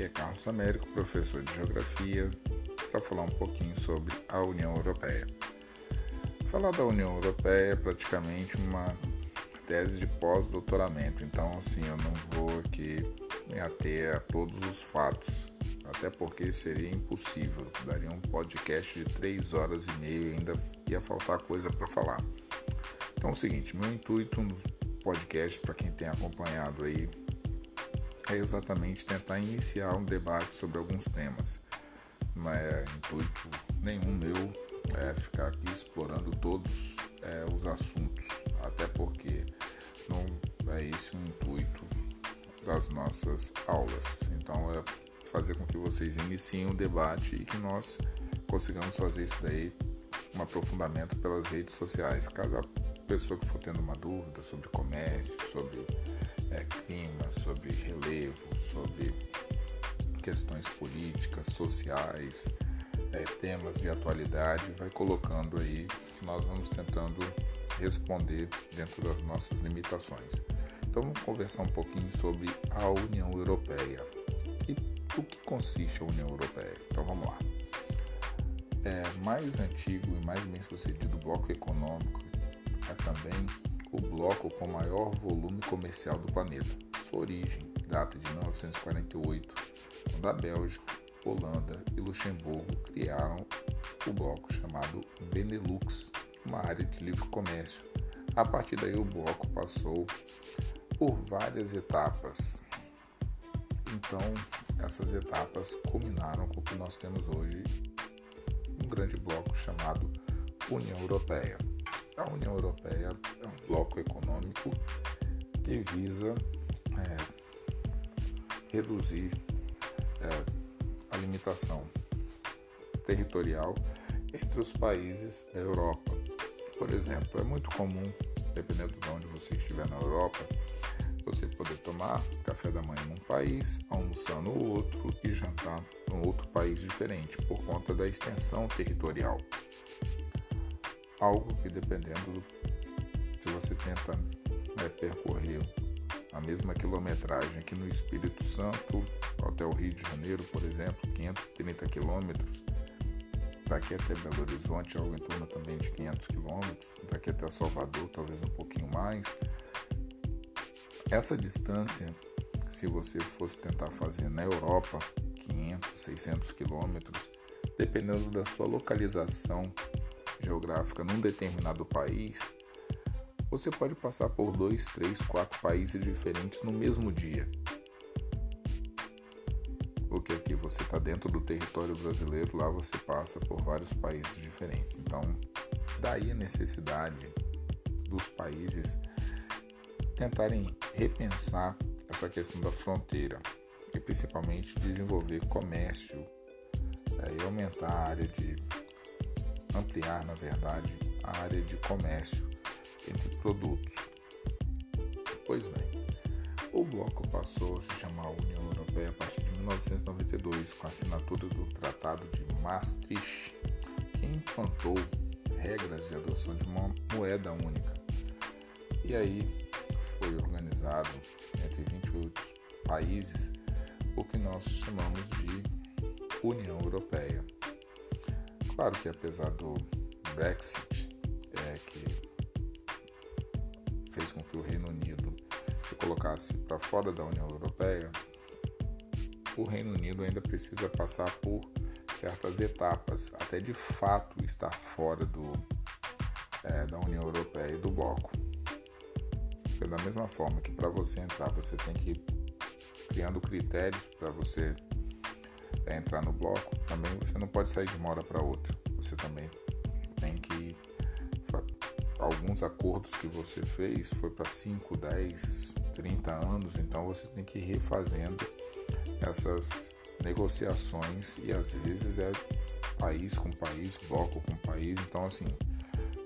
Aqui é Carlos Américo, professor de Geografia, para falar um pouquinho sobre a União Europeia. Falar da União Europeia é praticamente uma tese de pós-doutoramento, então assim eu não vou aqui me ater a todos os fatos, até porque seria impossível, daria um podcast de três horas e meia e ainda ia faltar coisa para falar. Então é o seguinte, meu intuito no podcast, para quem tem acompanhado aí, é exatamente tentar iniciar um debate sobre alguns temas. Não é intuito nenhum meu é ficar aqui explorando todos é, os assuntos, até porque não é esse o intuito das nossas aulas. Então é fazer com que vocês iniciem um debate e que nós consigamos fazer isso daí um aprofundamento pelas redes sociais. Cada pessoa que for tendo uma dúvida sobre comércio, sobre é, clima, sobre relevo, sobre questões políticas, sociais, é, temas de atualidade, vai colocando aí que nós vamos tentando responder dentro das nossas limitações. Então vamos conversar um pouquinho sobre a União Europeia e o que consiste a União Europeia. Então vamos lá. É, mais antigo e mais bem sucedido bloco econômico é também o bloco com maior volume comercial do planeta. Sua origem data de 1948, quando a Bélgica, Holanda e Luxemburgo criaram o bloco chamado Benelux, uma área de livre comércio. A partir daí o bloco passou por várias etapas. Então, essas etapas culminaram com o que nós temos hoje, um grande bloco chamado União Europeia. A União Europeia é um bloco econômico que visa é, reduzir é, a limitação territorial entre os países da Europa. Por exemplo, é muito comum, dependendo de onde você estiver na Europa, você poder tomar café da manhã num país, almoçar no outro e jantar num outro país diferente, por conta da extensão territorial algo que dependendo do, se você tenta né, percorrer a mesma quilometragem aqui no Espírito Santo até o Rio de Janeiro, por exemplo, 530 quilômetros, daqui até Belo Horizonte algo em torno também de 500 quilômetros, daqui até Salvador talvez um pouquinho mais. Essa distância, se você fosse tentar fazer na Europa, 500, 600 quilômetros, dependendo da sua localização geográfica num determinado país, você pode passar por dois, três, quatro países diferentes no mesmo dia. Porque aqui você está dentro do território brasileiro, lá você passa por vários países diferentes. Então, daí a necessidade dos países tentarem repensar essa questão da fronteira e principalmente desenvolver comércio é, e aumentar a área de ampliar, na verdade, a área de comércio entre produtos. Pois bem, o bloco passou a se chamar União Europeia a partir de 1992, com a assinatura do Tratado de Maastricht, que implantou regras de adoção de uma moeda única. E aí foi organizado entre 28 países o que nós chamamos de União Europeia. Claro que apesar do Brexit, é, que fez com que o Reino Unido se colocasse para fora da União Europeia, o Reino Unido ainda precisa passar por certas etapas até de fato estar fora do, é, da União Europeia e do bloco. Porque da mesma forma que para você entrar você tem que ir criando critérios para você entrar no bloco, também você não pode sair de uma hora para outra. Você também tem que. Alguns acordos que você fez foi para 5, 10, 30 anos, então você tem que ir refazendo essas negociações e às vezes é país com país, bloco com país, então assim,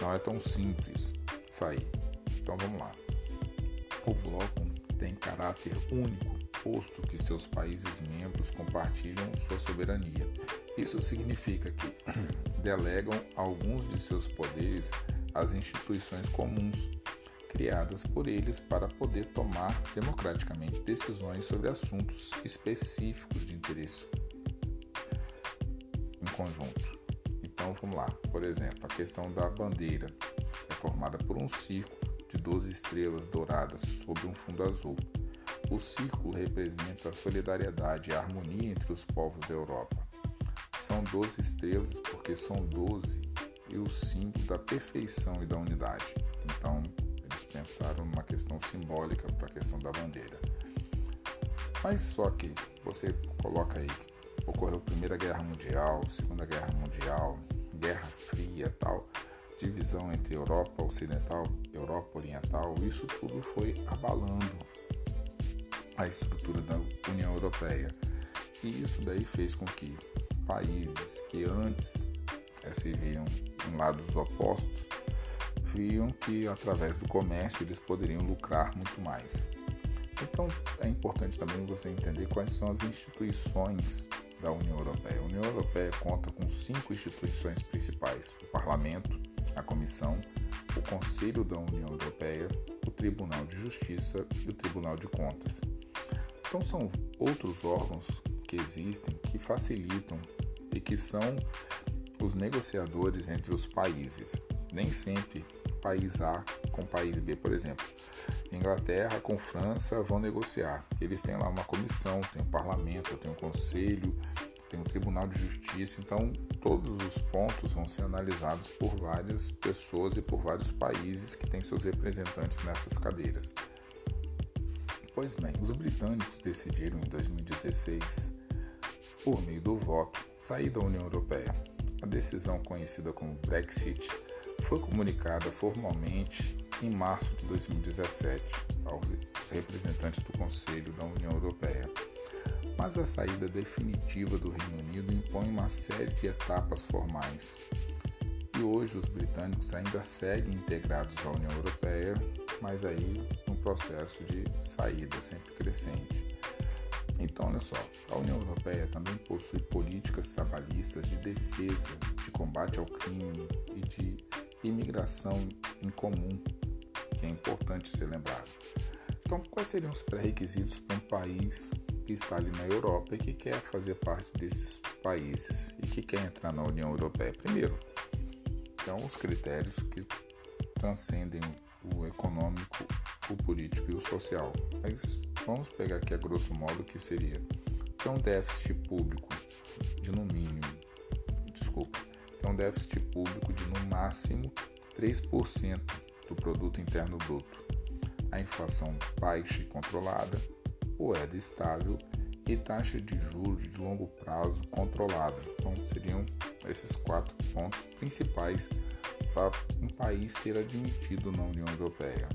não é tão simples sair. Então vamos lá. O bloco tem caráter único posto que seus países membros compartilham sua soberania. Isso significa que delegam alguns de seus poderes às instituições comuns, criadas por eles para poder tomar democraticamente decisões sobre assuntos específicos de interesse em conjunto. Então vamos lá, por exemplo, a questão da bandeira é formada por um círculo de 12 estrelas douradas sobre um fundo azul. O círculo representa a solidariedade e a harmonia entre os povos da Europa. São 12 estrelas porque são 12 e o símbolo da perfeição e da unidade. Então, eles pensaram numa questão simbólica para a questão da bandeira. Mas só que você coloca aí ocorreu a Primeira Guerra Mundial, Segunda Guerra Mundial, Guerra Fria tal, divisão entre Europa Ocidental, Europa Oriental, isso tudo foi abalando a estrutura da União Europeia. E isso daí fez com que países que antes é, se viam em lados opostos viam que através do comércio eles poderiam lucrar muito mais. Então é importante também você entender quais são as instituições da União Europeia. A União Europeia conta com cinco instituições principais: o Parlamento, a Comissão, o Conselho da União Europeia, o Tribunal de Justiça e o Tribunal de Contas. Então são outros órgãos que existem que facilitam e que são os negociadores entre os países. Nem sempre país A com país B, por exemplo. Inglaterra com França vão negociar. Eles têm lá uma comissão, tem o parlamento, tem o conselho, tem o Tribunal de Justiça, então todos os pontos vão ser analisados por várias pessoas e por vários países que têm seus representantes nessas cadeiras. Pois bem, os britânicos decidiram em 2016, por meio do voto, sair da União Europeia. A decisão conhecida como Brexit foi comunicada formalmente em março de 2017 aos representantes do Conselho da União Europeia. Mas a saída definitiva do Reino Unido impõe uma série de etapas formais. E hoje os britânicos ainda seguem integrados à União Europeia, mas aí processo de saída sempre crescente. Então, olha só, a União Europeia também possui políticas trabalhistas de defesa, de combate ao crime e de imigração em comum, que é importante ser lembrado. Então, quais seriam os pré-requisitos para um país que está ali na Europa e que quer fazer parte desses países e que quer entrar na União Europeia? Primeiro, então, os critérios que transcendem o econômico, o político e o social. Mas vamos pegar aqui a grosso modo o que seria ter um déficit público de no mínimo, desculpa, ter um déficit público de no máximo 3% do produto interno bruto, a inflação baixa e controlada, moeda estável e taxa de juros de longo prazo controlada. Então seriam esses quatro pontos principais para um país ser admitido na União Europeia.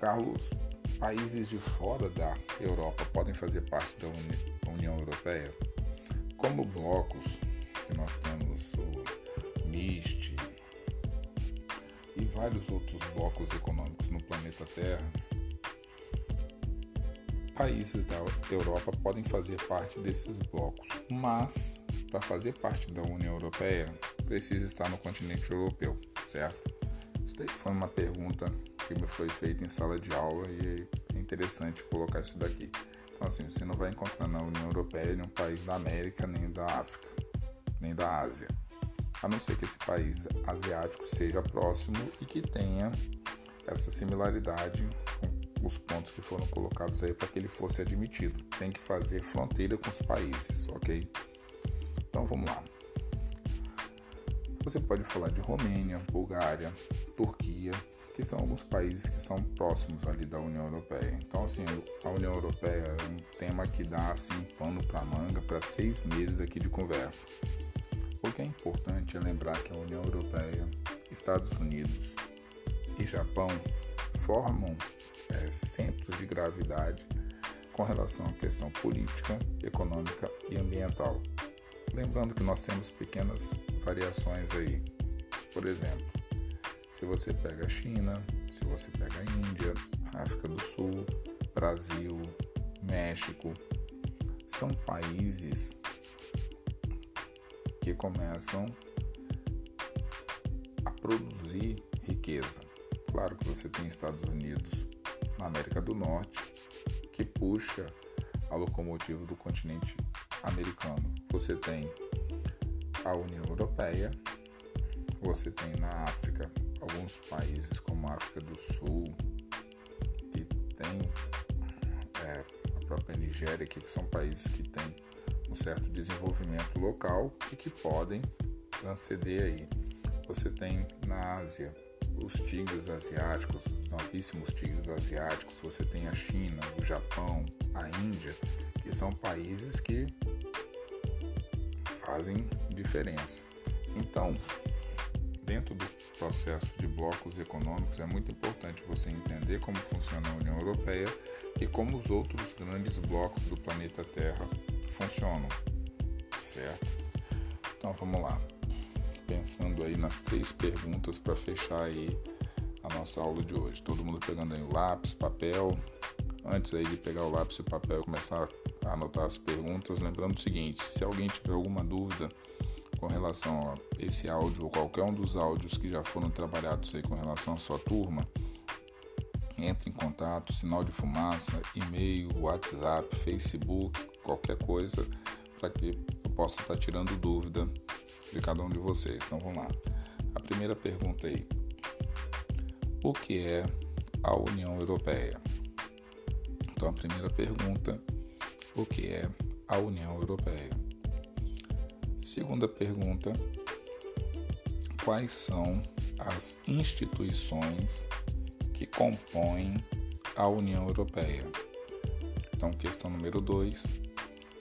Carlos, países de fora da Europa podem fazer parte da Uni União Europeia? Como blocos, que nós temos o NIST e vários outros blocos econômicos no planeta Terra, países da Europa podem fazer parte desses blocos, mas para fazer parte da União Europeia precisa estar no continente europeu, certo? Isso daí foi uma pergunta foi feita em sala de aula e é interessante colocar isso daqui. Então, assim, você não vai encontrar na União Europeia nenhum país da América, nem da África, nem da Ásia. A não ser que esse país asiático seja próximo e que tenha essa similaridade com os pontos que foram colocados aí para que ele fosse admitido. Tem que fazer fronteira com os países, ok? Então vamos lá. Você pode falar de Romênia, Bulgária, Turquia, que são alguns países que são próximos ali da União Europeia. Então, assim, a União Europeia é um tema que dá assim pano para manga para seis meses aqui de conversa. O que é importante é lembrar que a União Europeia, Estados Unidos e Japão formam é, centros de gravidade com relação à questão política, econômica e ambiental. Lembrando que nós temos pequenas variações aí. Por exemplo, se você pega a China, se você pega a Índia, África do Sul, Brasil, México, são países que começam a produzir riqueza. Claro que você tem Estados Unidos na América do Norte, que puxa a locomotiva do continente americano. Você tem a União Europeia, você tem na África alguns países como a África do Sul, que tem é, a própria Nigéria, que são países que têm um certo desenvolvimento local e que podem transcender aí. Você tem na Ásia os tigres asiáticos, os novíssimos tigres asiáticos, você tem a China, o Japão, a Índia, que são países que fazem diferença. Então, dentro do processo de blocos econômicos, é muito importante você entender como funciona a União Europeia e como os outros grandes blocos do planeta Terra funcionam, certo? Então vamos lá. Pensando aí nas três perguntas para fechar aí a nossa aula de hoje. Todo mundo pegando aí o lápis, papel. Antes aí de pegar o lápis e o papel e começar a anotar as perguntas, lembrando o seguinte: se alguém tiver alguma dúvida com relação a esse áudio ou qualquer um dos áudios que já foram trabalhados aí com relação à sua turma, entre em contato, sinal de fumaça, e-mail, WhatsApp, Facebook, qualquer coisa para que eu possa estar tá tirando dúvida de cada um de vocês. Então vamos lá. A primeira pergunta aí: O que é a União Europeia? Então a primeira pergunta: O que é a União Europeia? Segunda pergunta: Quais são as instituições que compõem a União Europeia? Então, questão número 2: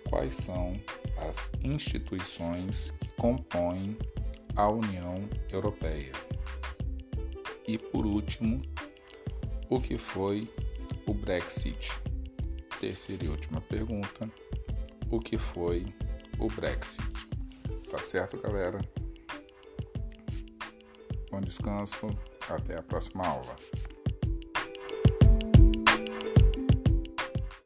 Quais são as instituições que compõem a União Europeia? E por último, o que foi o Brexit? Terceira e última pergunta: o que foi o Brexit? Tá certo, galera? Bom descanso, até a próxima aula.